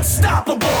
unstoppable.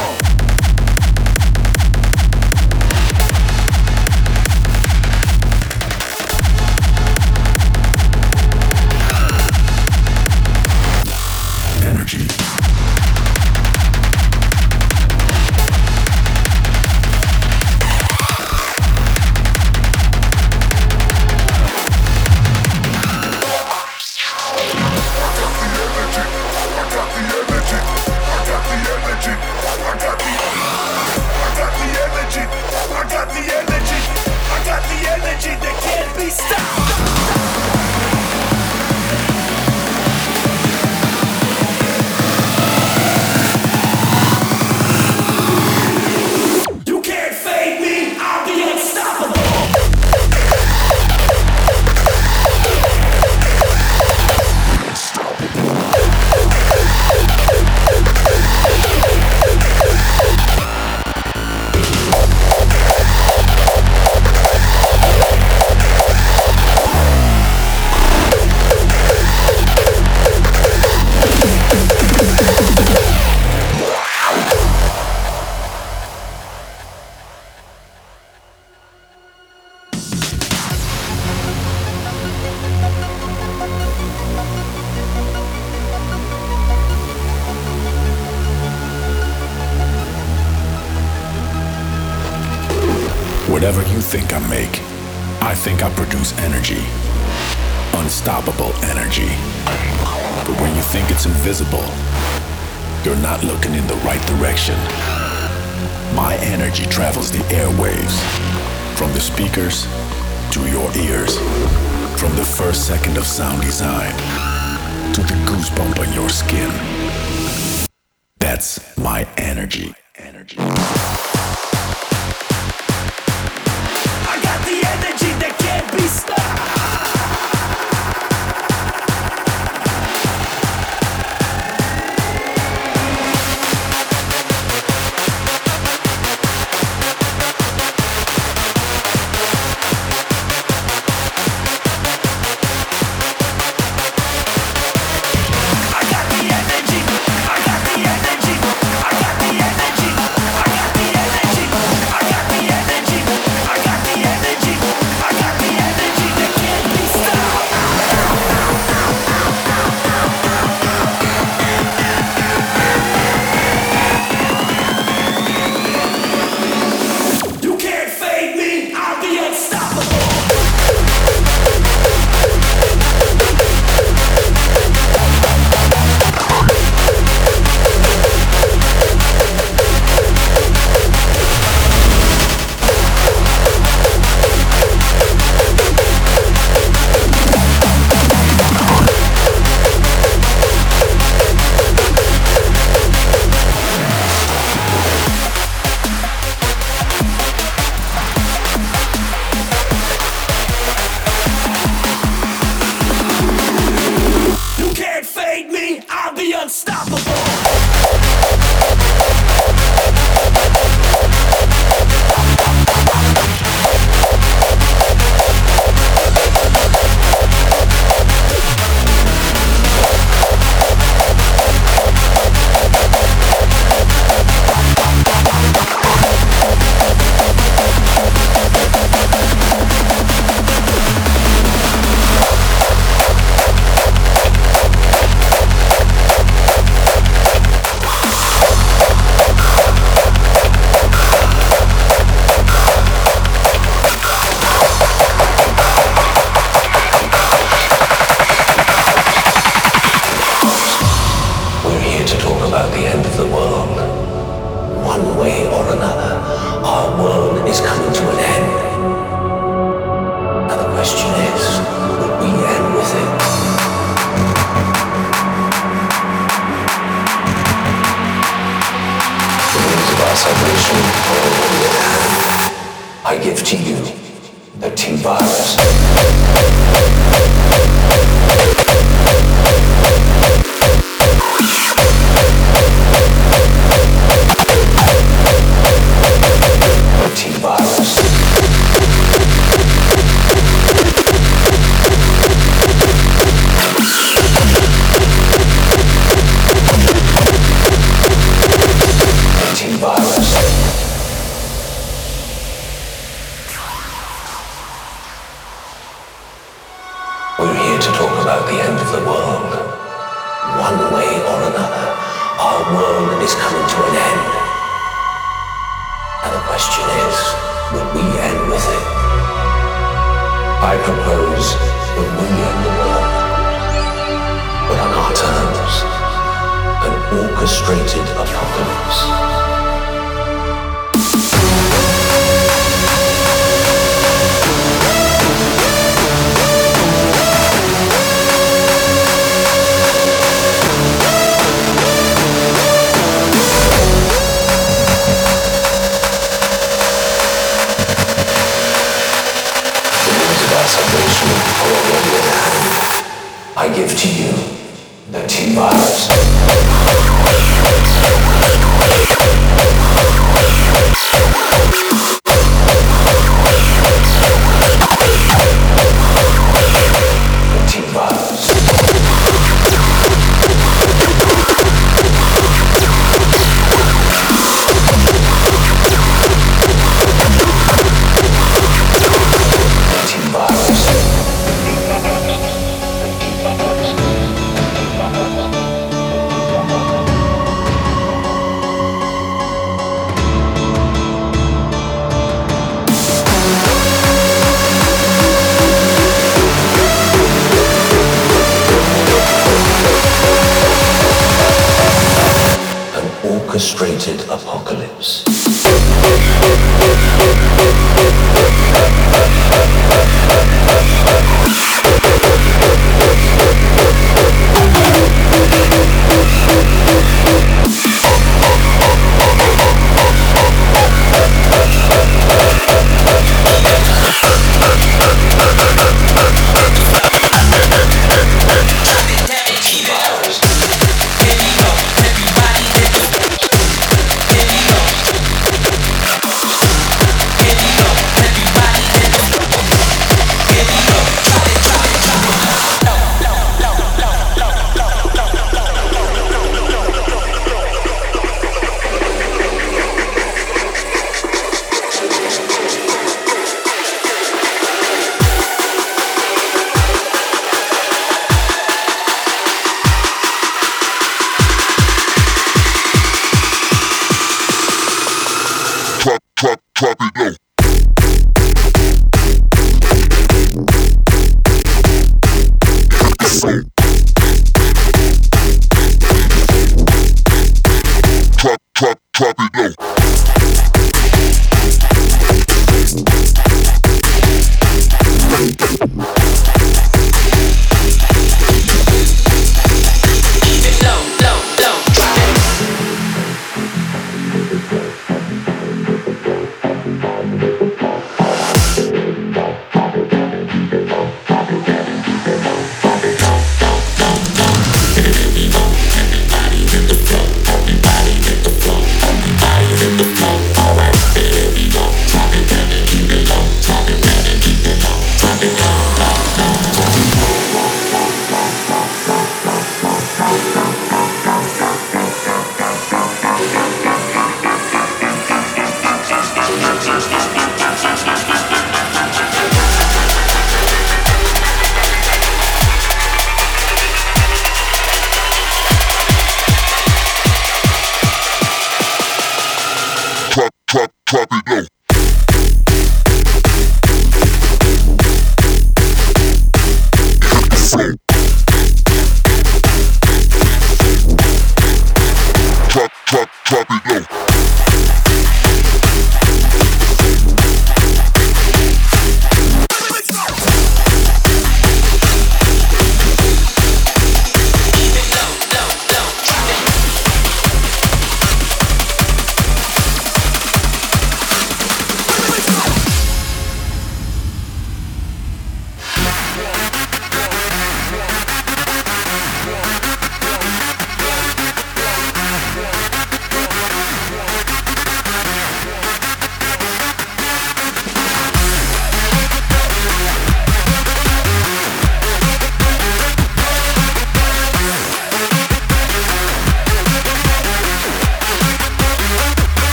From the speakers to your ears. From the first second of sound design to the goosebump on your skin. That's my energy. energy.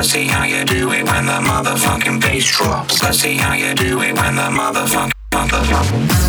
Let's see how you do it when the motherfucking bass drops. Let's see how you do it when the motherfucking motherfucking.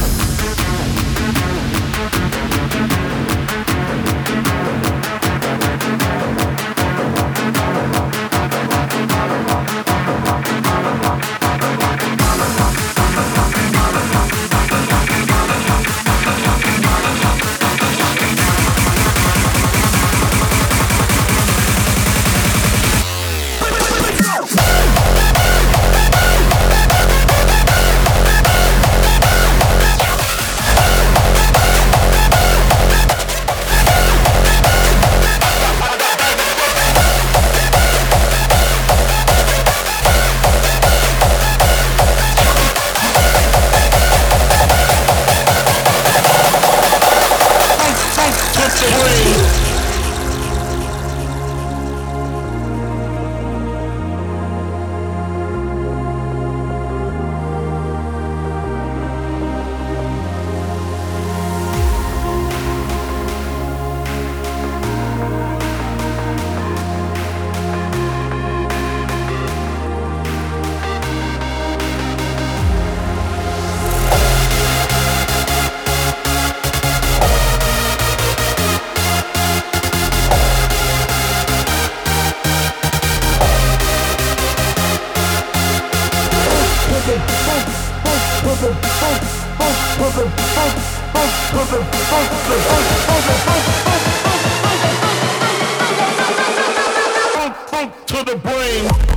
to the brain.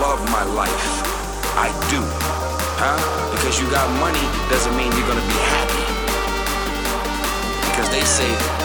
Love my life. I do. Huh? Because you got money doesn't mean you're gonna be happy. Because they say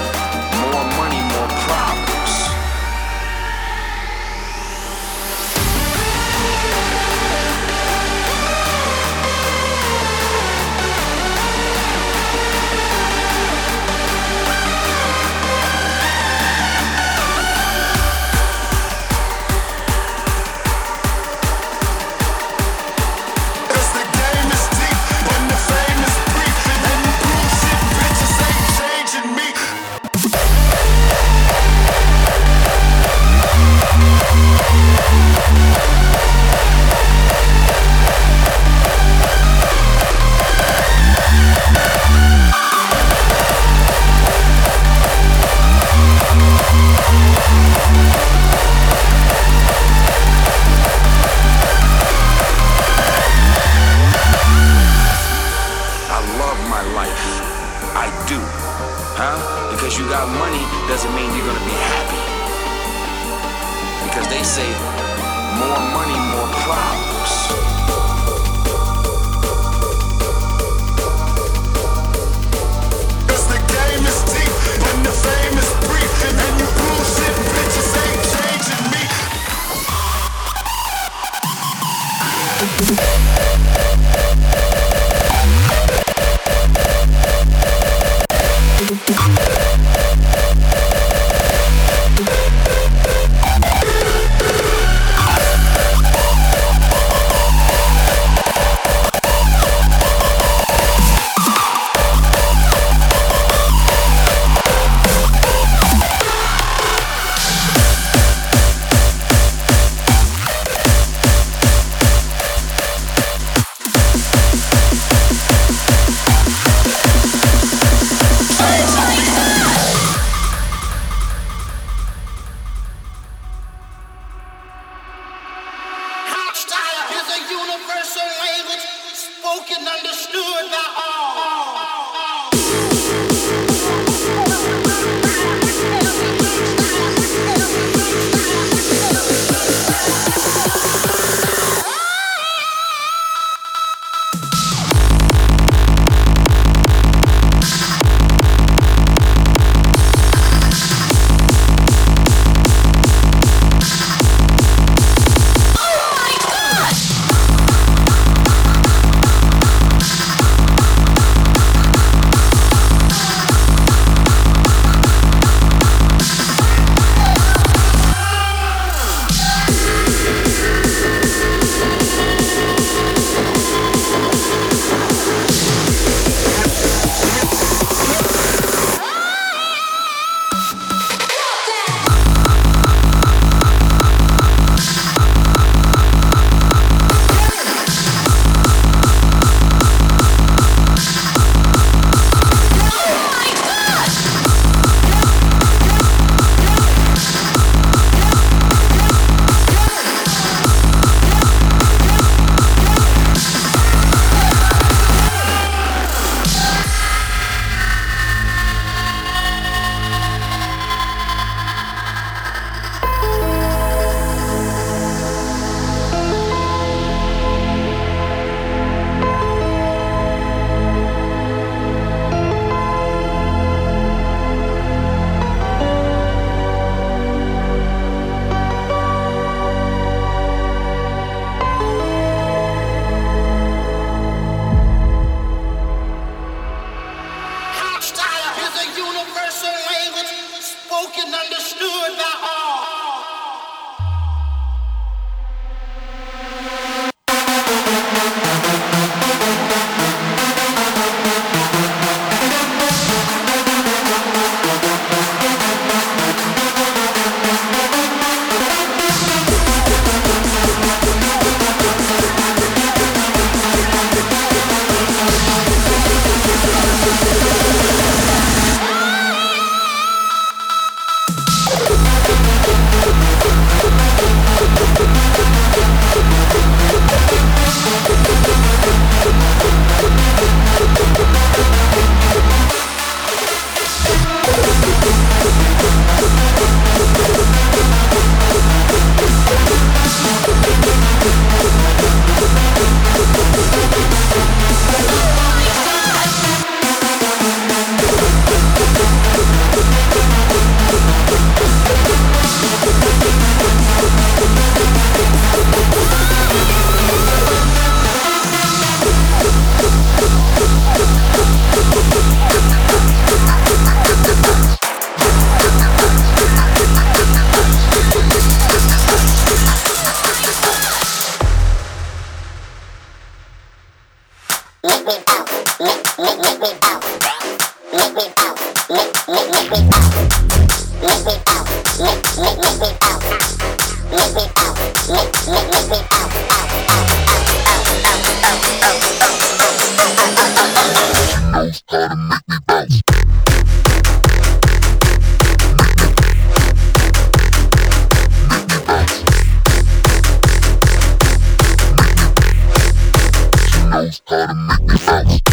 universal language spoken, understood by all. house, call to make me bounce.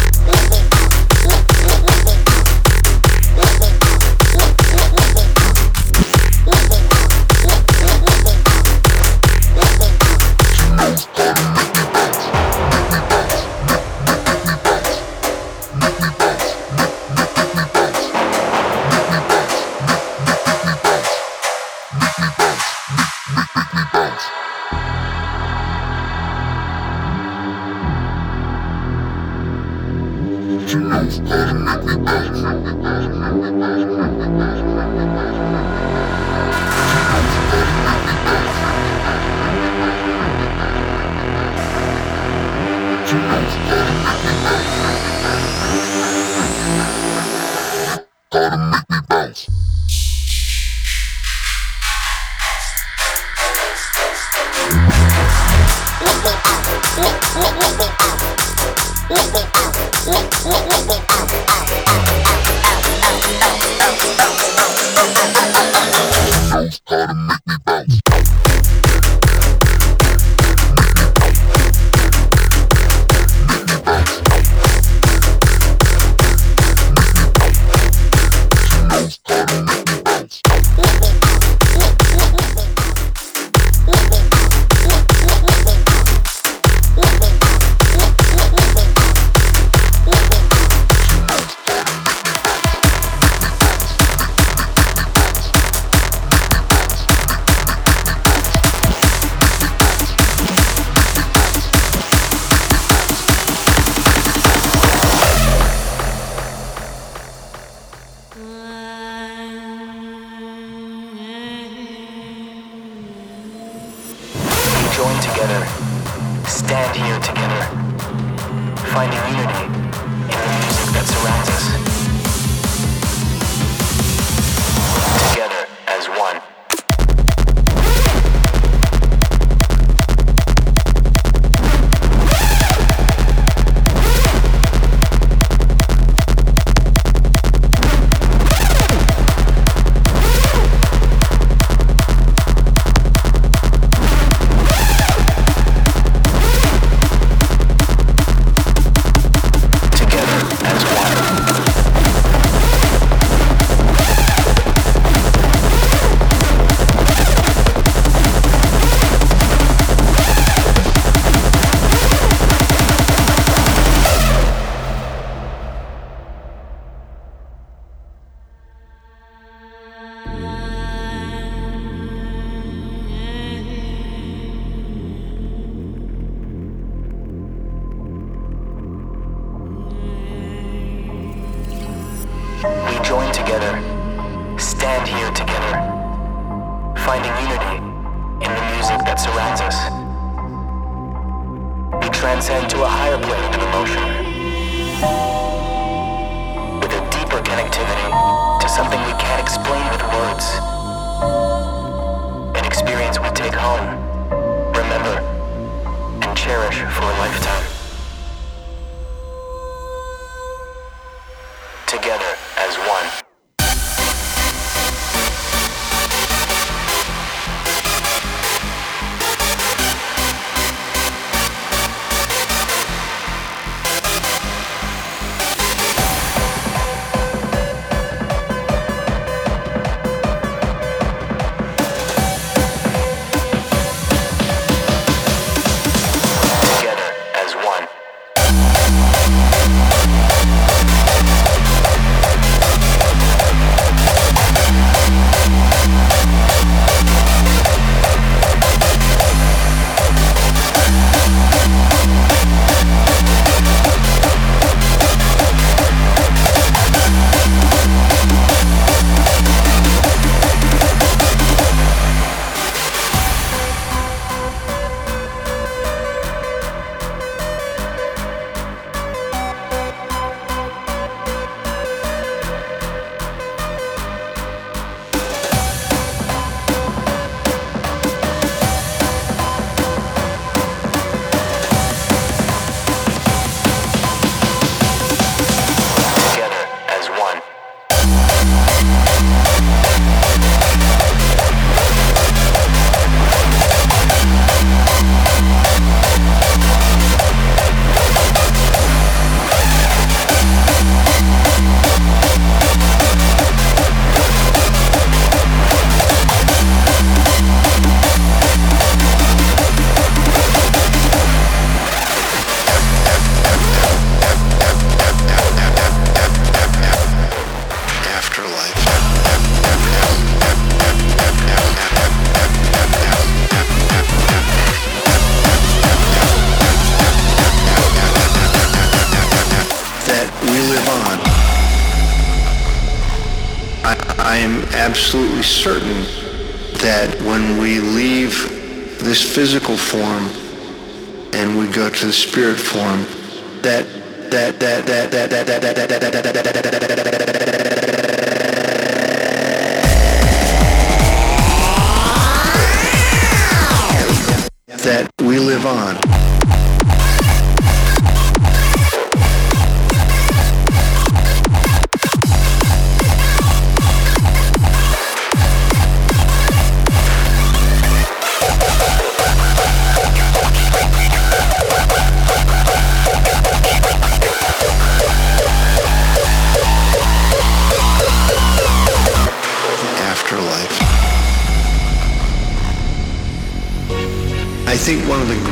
together, stand here together, finding unity in the music that surrounds us. Together as one. Absolutely certain that when we leave this physical form and we go to the spirit form, that that that that that that that that that that that that that that that that that we live on.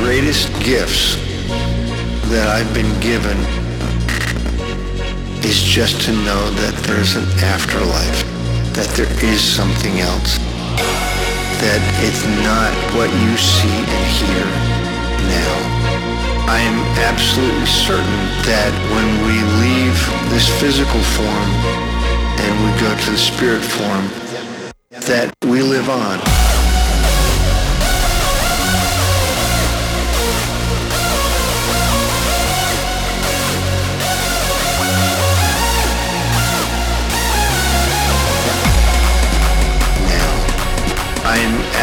Greatest gifts that I've been given is just to know that there's an afterlife, that there is something else, that it's not what you see and hear now. I am absolutely certain that when we leave this physical form and we go to the spirit form, that we live on.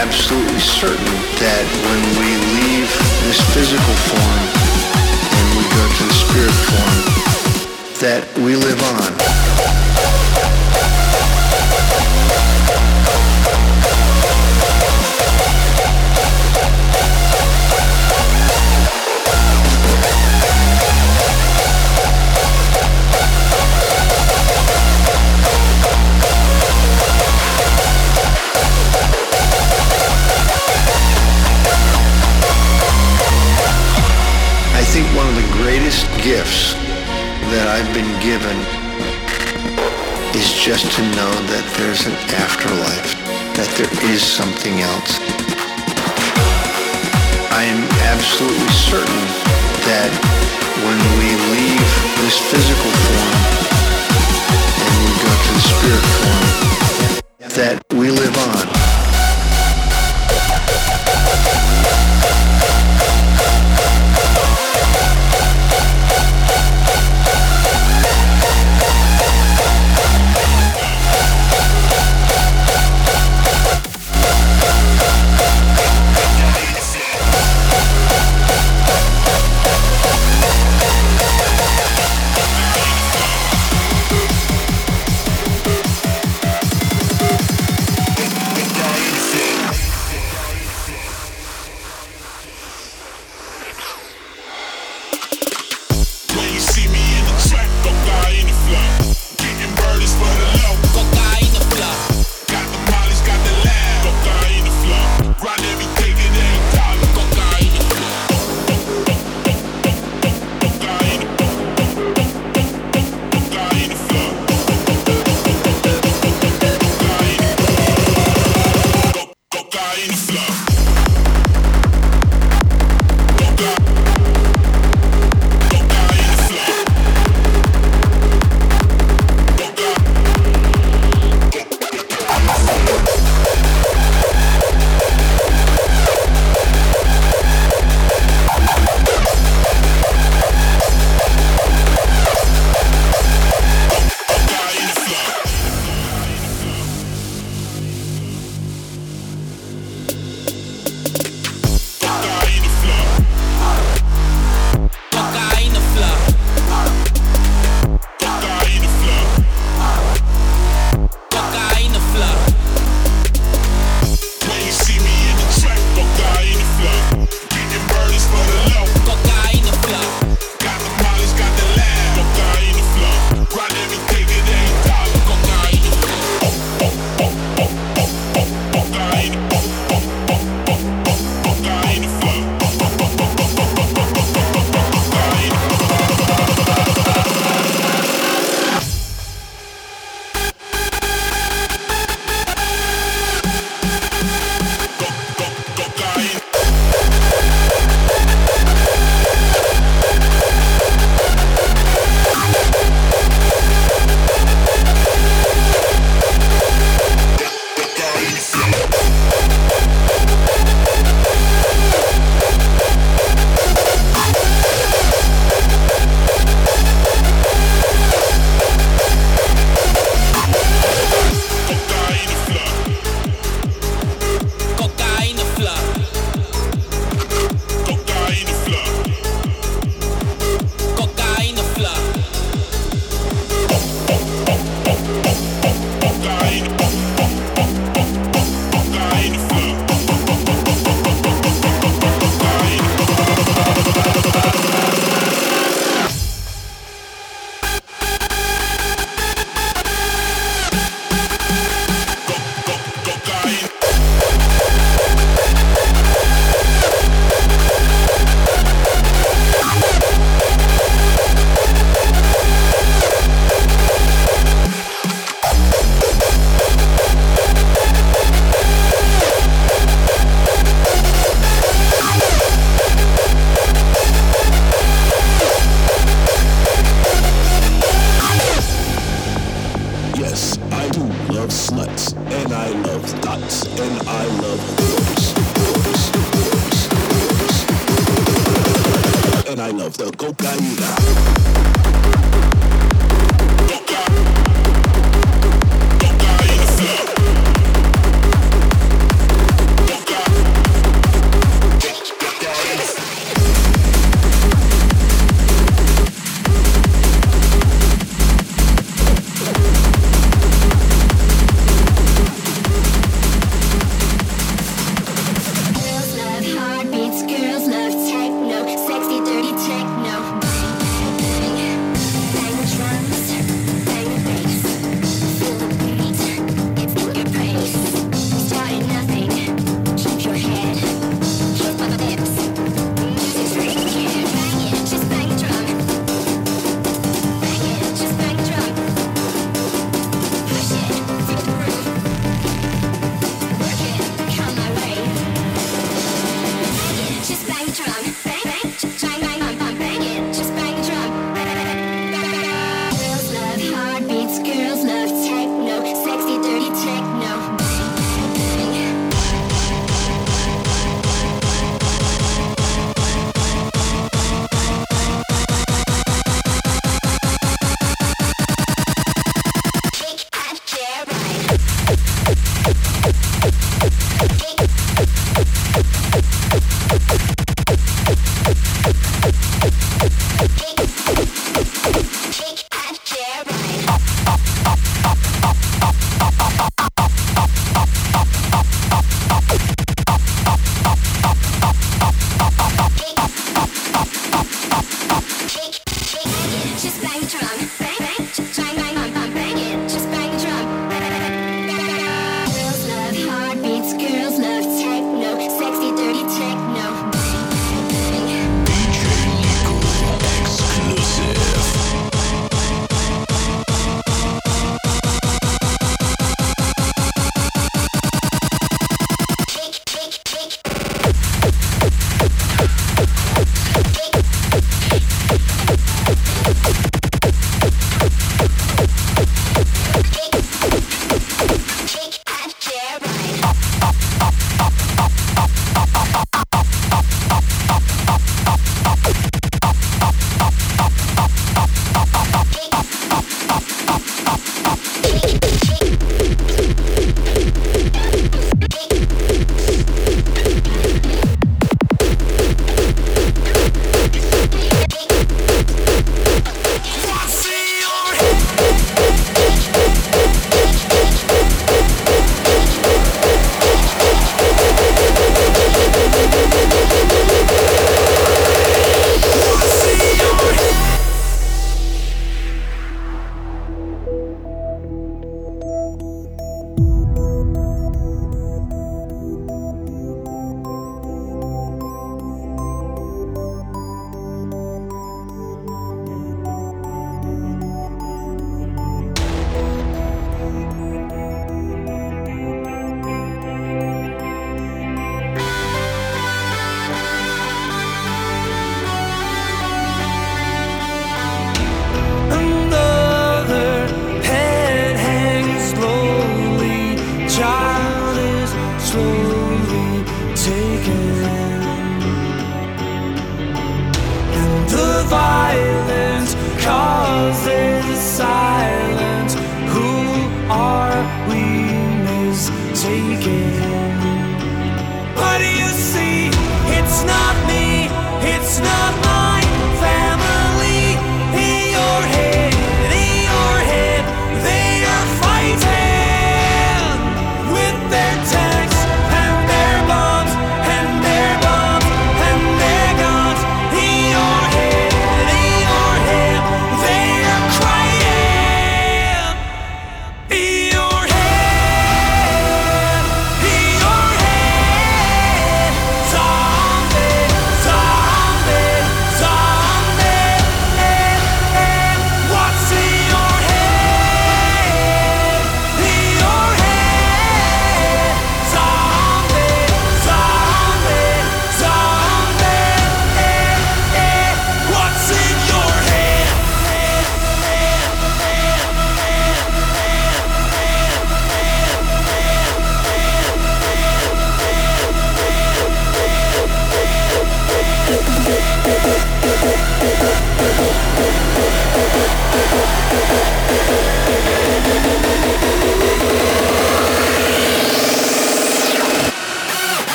Absolutely certain that when we leave this physical form and we go to the spirit form, that we live on. Just to know that there's an afterlife, that there is something else. I am absolutely certain that when we leave this physical form and we go to the spirit form, that we live on.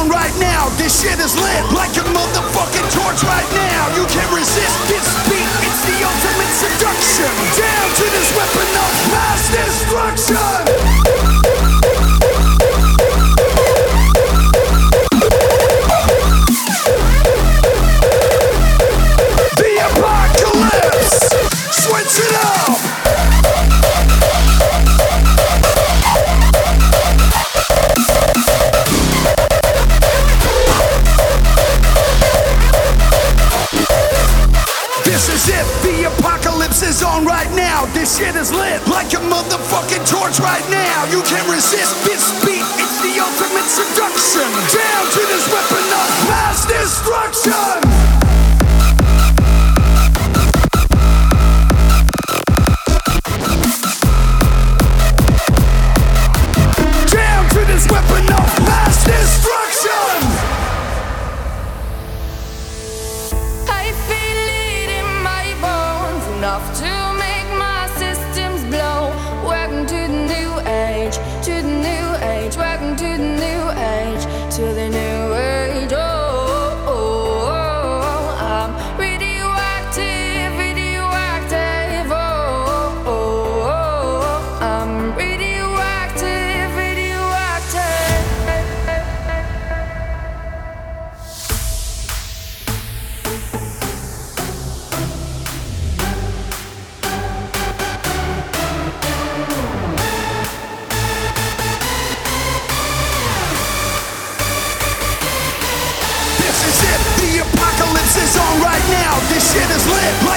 on right now. This shit is lit like a motherfucking torch right now. You can't resist this beat, it's the ultimate seduction. Down to this weapon of mass destruction. shit is lit like a motherfucking torch right now. You can't resist this beat, it's the ultimate seduction. Down to this weapon of mass destruction.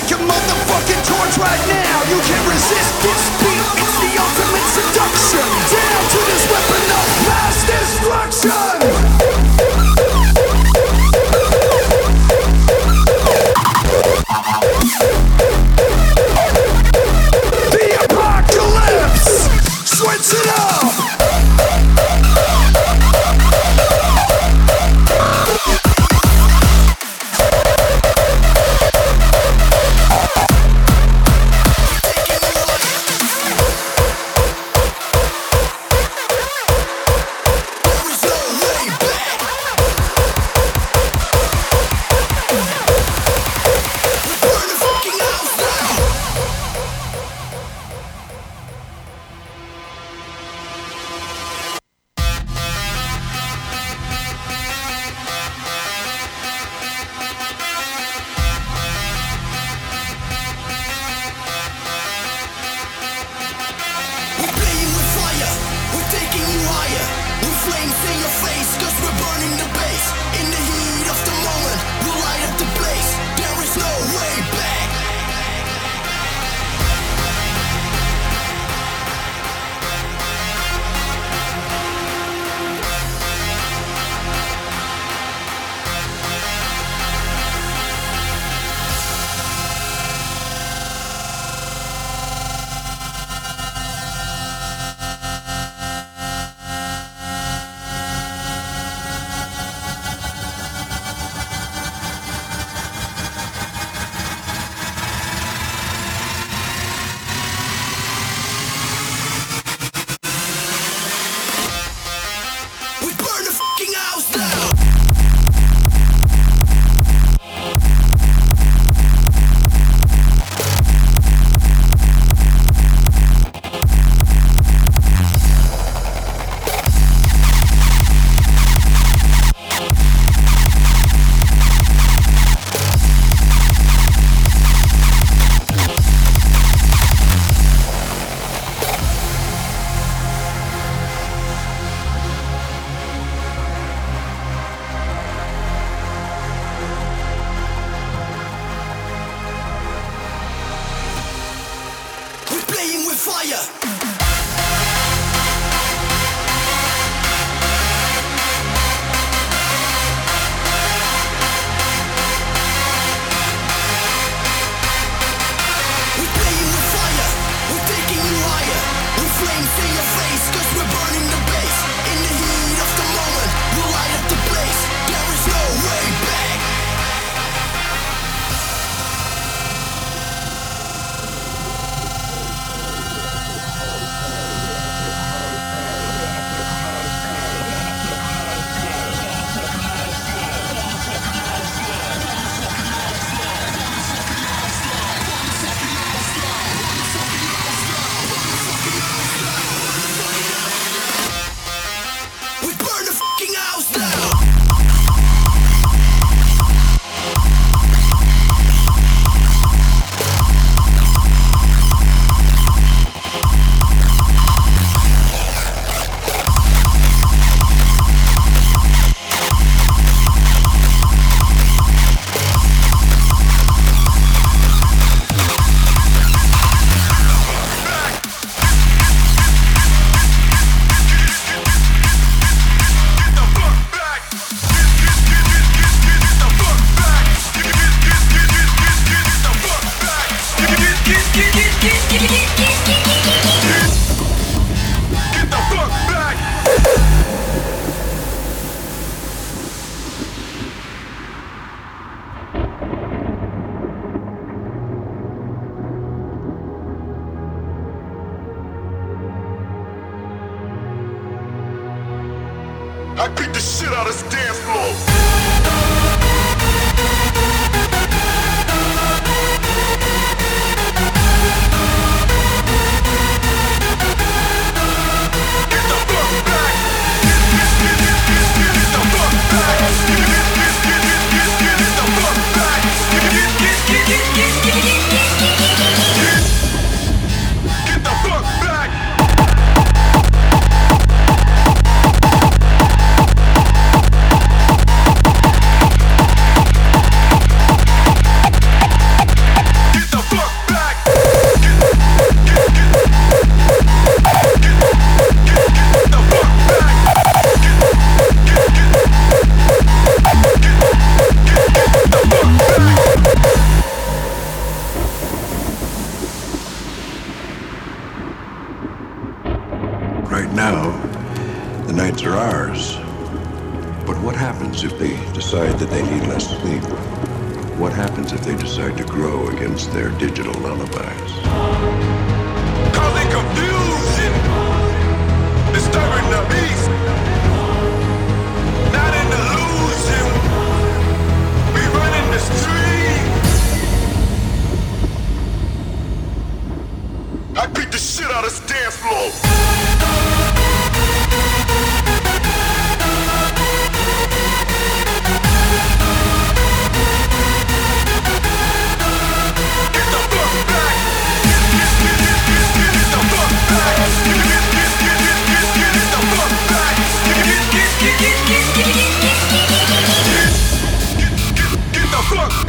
like a motherfucking torch right now. You can't resist this beat, it's the ultimate seduction. Down to this weapon of mass destruction. to grow against their digital lullabies. Causing confusion, disturbing the peace. Not an illusion, we running the street. I beat the shit out of this dance floor. fuck.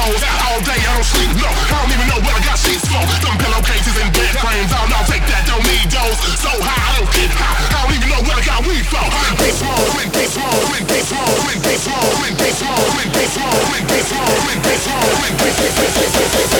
all day, I don't sleep, no I don't even know what I got sheets for some pillowcases and bed frames, I'll not take that, don't need those So high, I don't get high, I don't even know what I got weed for I'm in be mode. I'm in and mode. I'm in small, mode. I'm in be mode. I'm in and mode. I'm in small, mode. I'm in be mode. I'm in and mode.